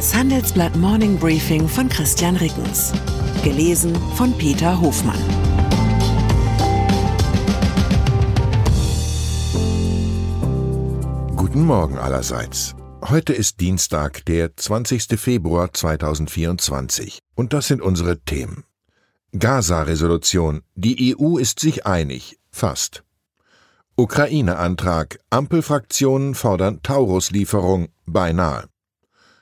Das Handelsblatt Morning Briefing von Christian Rickens. Gelesen von Peter Hofmann. Guten Morgen allerseits. Heute ist Dienstag, der 20. Februar 2024. Und das sind unsere Themen. Gaza-Resolution. Die EU ist sich einig. Fast. Ukraine-Antrag. Ampelfraktionen fordern Taurus-Lieferung. Beinahe.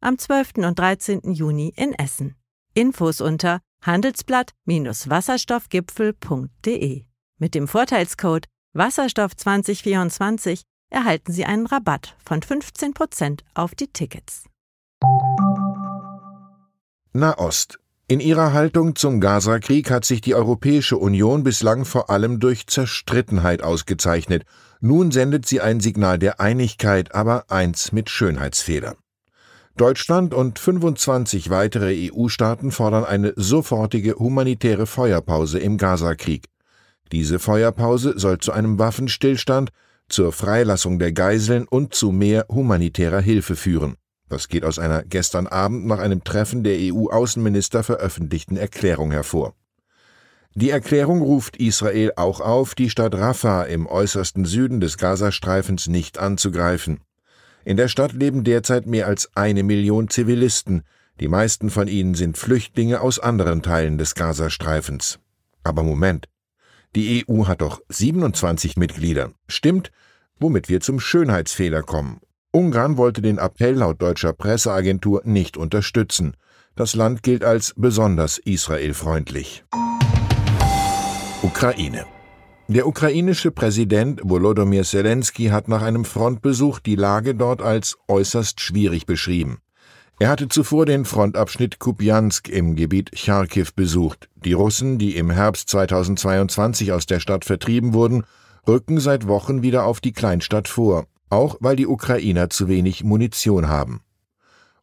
am 12. und 13. Juni in Essen. Infos unter handelsblatt-wasserstoffgipfel.de. Mit dem Vorteilscode Wasserstoff 2024 erhalten Sie einen Rabatt von 15% auf die Tickets. Nahost. In ihrer Haltung zum Gaza-Krieg hat sich die Europäische Union bislang vor allem durch Zerstrittenheit ausgezeichnet. Nun sendet sie ein Signal der Einigkeit, aber eins mit Schönheitsfehler. Deutschland und 25 weitere EU-Staaten fordern eine sofortige humanitäre Feuerpause im Gaza-Krieg. Diese Feuerpause soll zu einem Waffenstillstand, zur Freilassung der Geiseln und zu mehr humanitärer Hilfe führen. Das geht aus einer gestern Abend nach einem Treffen der EU-Außenminister veröffentlichten Erklärung hervor. Die Erklärung ruft Israel auch auf, die Stadt Rafah im äußersten Süden des Gazastreifens nicht anzugreifen. In der Stadt leben derzeit mehr als eine Million Zivilisten, die meisten von ihnen sind Flüchtlinge aus anderen Teilen des Gazastreifens. Aber Moment. Die EU hat doch 27 Mitglieder. Stimmt, womit wir zum Schönheitsfehler kommen. Ungarn wollte den Appell laut deutscher Presseagentur nicht unterstützen. Das Land gilt als besonders israelfreundlich. Ukraine. Der ukrainische Präsident Volodymyr Zelensky hat nach einem Frontbesuch die Lage dort als äußerst schwierig beschrieben. Er hatte zuvor den Frontabschnitt Kupjansk im Gebiet Charkiw besucht. Die Russen, die im Herbst 2022 aus der Stadt vertrieben wurden, rücken seit Wochen wieder auf die Kleinstadt vor auch weil die Ukrainer zu wenig Munition haben.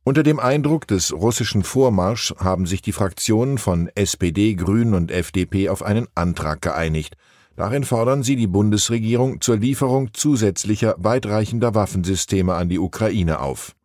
Unter dem Eindruck des russischen Vormarschs haben sich die Fraktionen von SPD, Grünen und FDP auf einen Antrag geeinigt. Darin fordern sie die Bundesregierung zur Lieferung zusätzlicher weitreichender Waffensysteme an die Ukraine auf.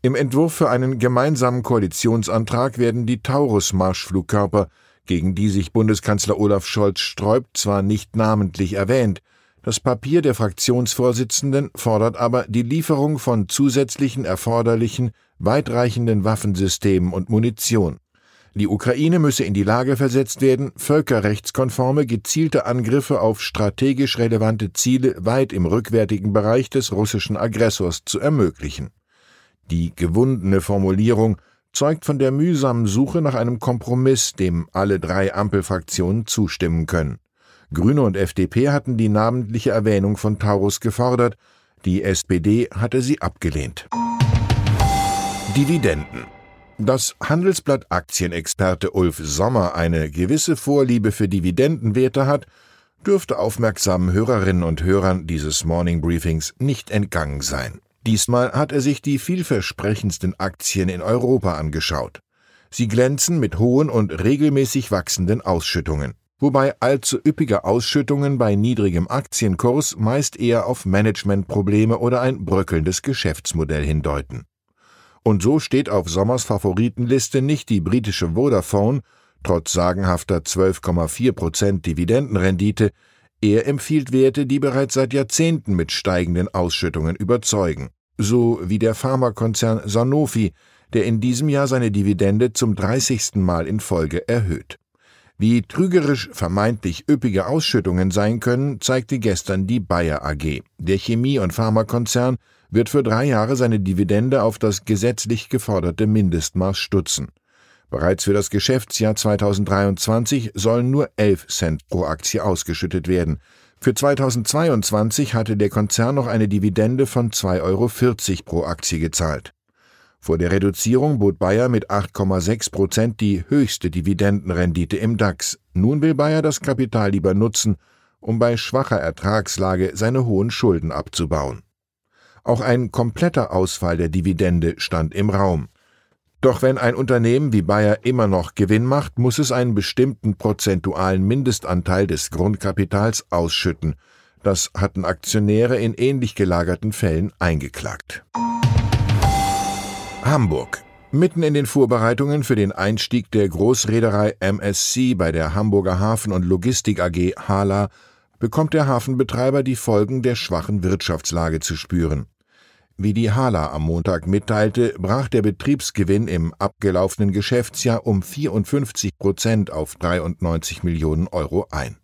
Im Entwurf für einen gemeinsamen Koalitionsantrag werden die Taurus-Marschflugkörper, gegen die sich Bundeskanzler Olaf Scholz sträubt, zwar nicht namentlich erwähnt, das Papier der Fraktionsvorsitzenden fordert aber die Lieferung von zusätzlichen erforderlichen, weitreichenden Waffensystemen und Munition. Die Ukraine müsse in die Lage versetzt werden, völkerrechtskonforme, gezielte Angriffe auf strategisch relevante Ziele weit im rückwärtigen Bereich des russischen Aggressors zu ermöglichen. Die gewundene Formulierung zeugt von der mühsamen Suche nach einem Kompromiss, dem alle drei Ampelfraktionen zustimmen können. Grüne und FDP hatten die namentliche Erwähnung von Taurus gefordert, die SPD hatte sie abgelehnt. Dividenden. Dass Handelsblatt Aktienexperte Ulf Sommer eine gewisse Vorliebe für Dividendenwerte hat, dürfte aufmerksamen Hörerinnen und Hörern dieses Morning Briefings nicht entgangen sein. Diesmal hat er sich die vielversprechendsten Aktien in Europa angeschaut. Sie glänzen mit hohen und regelmäßig wachsenden Ausschüttungen wobei allzu üppige Ausschüttungen bei niedrigem Aktienkurs meist eher auf Managementprobleme oder ein bröckelndes Geschäftsmodell hindeuten. Und so steht auf Sommers Favoritenliste nicht die britische Vodafone, trotz sagenhafter 12,4 Prozent Dividendenrendite, er empfiehlt Werte, die bereits seit Jahrzehnten mit steigenden Ausschüttungen überzeugen, so wie der Pharmakonzern Sanofi, der in diesem Jahr seine Dividende zum 30. Mal in Folge erhöht. Wie trügerisch vermeintlich üppige Ausschüttungen sein können, zeigte gestern die Bayer AG. Der Chemie- und Pharmakonzern wird für drei Jahre seine Dividende auf das gesetzlich geforderte Mindestmaß stutzen. Bereits für das Geschäftsjahr 2023 sollen nur 11 Cent pro Aktie ausgeschüttet werden. Für 2022 hatte der Konzern noch eine Dividende von 2,40 Euro pro Aktie gezahlt. Vor der Reduzierung bot Bayer mit 8,6 Prozent die höchste Dividendenrendite im DAX. Nun will Bayer das Kapital lieber nutzen, um bei schwacher Ertragslage seine hohen Schulden abzubauen. Auch ein kompletter Ausfall der Dividende stand im Raum. Doch wenn ein Unternehmen wie Bayer immer noch Gewinn macht, muss es einen bestimmten prozentualen Mindestanteil des Grundkapitals ausschütten. Das hatten Aktionäre in ähnlich gelagerten Fällen eingeklagt. Hamburg. Mitten in den Vorbereitungen für den Einstieg der Großreederei MSC bei der Hamburger Hafen- und Logistik AG Hala bekommt der Hafenbetreiber die Folgen der schwachen Wirtschaftslage zu spüren. Wie die Hala am Montag mitteilte, brach der Betriebsgewinn im abgelaufenen Geschäftsjahr um 54 Prozent auf 93 Millionen Euro ein.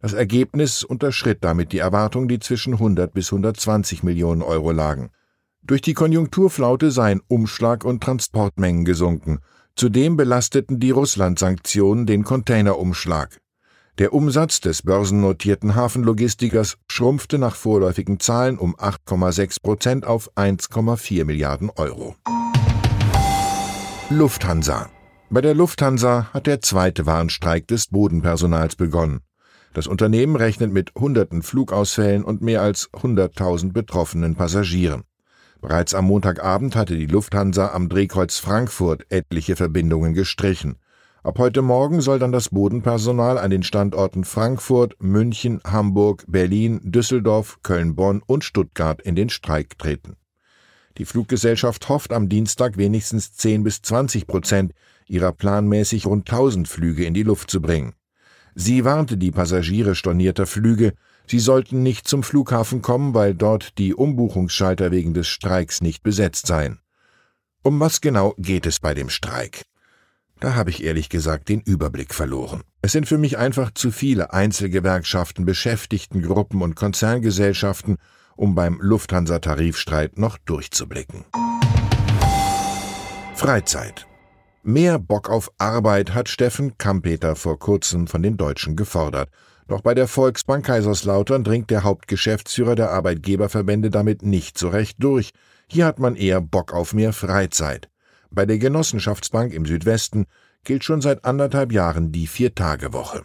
Das Ergebnis unterschritt damit die Erwartung, die zwischen 100 bis 120 Millionen Euro lagen. Durch die Konjunkturflaute seien Umschlag und Transportmengen gesunken. Zudem belasteten die Russland-Sanktionen den Containerumschlag. Der Umsatz des börsennotierten Hafenlogistikers schrumpfte nach vorläufigen Zahlen um 8,6 Prozent auf 1,4 Milliarden Euro. Lufthansa. Bei der Lufthansa hat der zweite Warnstreik des Bodenpersonals begonnen. Das Unternehmen rechnet mit hunderten Flugausfällen und mehr als 100.000 betroffenen Passagieren. Bereits am Montagabend hatte die Lufthansa am Drehkreuz Frankfurt etliche Verbindungen gestrichen. Ab heute Morgen soll dann das Bodenpersonal an den Standorten Frankfurt, München, Hamburg, Berlin, Düsseldorf, Köln-Bonn und Stuttgart in den Streik treten. Die Fluggesellschaft hofft am Dienstag wenigstens 10 bis 20 Prozent ihrer planmäßig rund 1000 Flüge in die Luft zu bringen. Sie warnte die Passagiere stornierter Flüge, sie sollten nicht zum Flughafen kommen, weil dort die Umbuchungsschalter wegen des Streiks nicht besetzt seien. Um was genau geht es bei dem Streik? Da habe ich ehrlich gesagt den Überblick verloren. Es sind für mich einfach zu viele Einzelgewerkschaften, Beschäftigtengruppen und Konzerngesellschaften, um beim Lufthansa-Tarifstreit noch durchzublicken. Freizeit. Mehr Bock auf Arbeit hat Steffen Kampeter vor kurzem von den Deutschen gefordert. Doch bei der Volksbank Kaiserslautern dringt der Hauptgeschäftsführer der Arbeitgeberverbände damit nicht so recht durch. Hier hat man eher Bock auf mehr Freizeit. Bei der Genossenschaftsbank im Südwesten gilt schon seit anderthalb Jahren die Vier-Tage-Woche.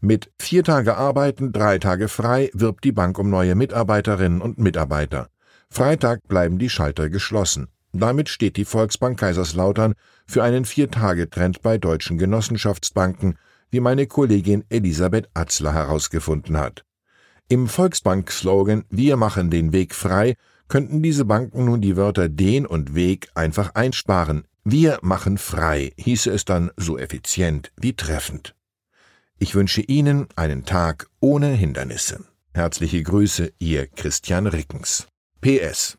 Mit vier Tage arbeiten, drei Tage frei wirbt die Bank um neue Mitarbeiterinnen und Mitarbeiter. Freitag bleiben die Schalter geschlossen. Damit steht die Volksbank Kaiserslautern für einen Vier-Tage-Trend bei deutschen Genossenschaftsbanken, wie meine Kollegin Elisabeth Atzler herausgefunden hat. Im Volksbank-Slogan Wir machen den Weg frei könnten diese Banken nun die Wörter den und Weg einfach einsparen. Wir machen frei, hieße es dann so effizient wie treffend. Ich wünsche Ihnen einen Tag ohne Hindernisse. Herzliche Grüße, Ihr Christian Rickens. PS.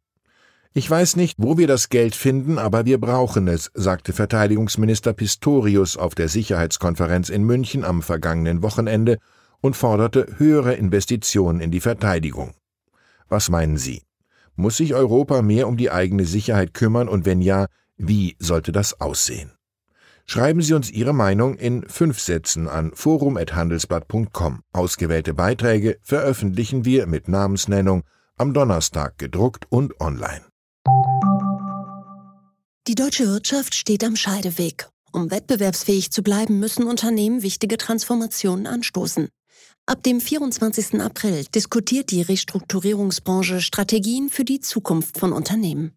Ich weiß nicht, wo wir das Geld finden, aber wir brauchen es, sagte Verteidigungsminister Pistorius auf der Sicherheitskonferenz in München am vergangenen Wochenende und forderte höhere Investitionen in die Verteidigung. Was meinen Sie? Muss sich Europa mehr um die eigene Sicherheit kümmern und wenn ja, wie sollte das aussehen? Schreiben Sie uns Ihre Meinung in fünf Sätzen an forum.handelsblatt.com. Ausgewählte Beiträge veröffentlichen wir mit Namensnennung am Donnerstag gedruckt und online. Die deutsche Wirtschaft steht am Scheideweg. Um wettbewerbsfähig zu bleiben, müssen Unternehmen wichtige Transformationen anstoßen. Ab dem 24. April diskutiert die Restrukturierungsbranche Strategien für die Zukunft von Unternehmen.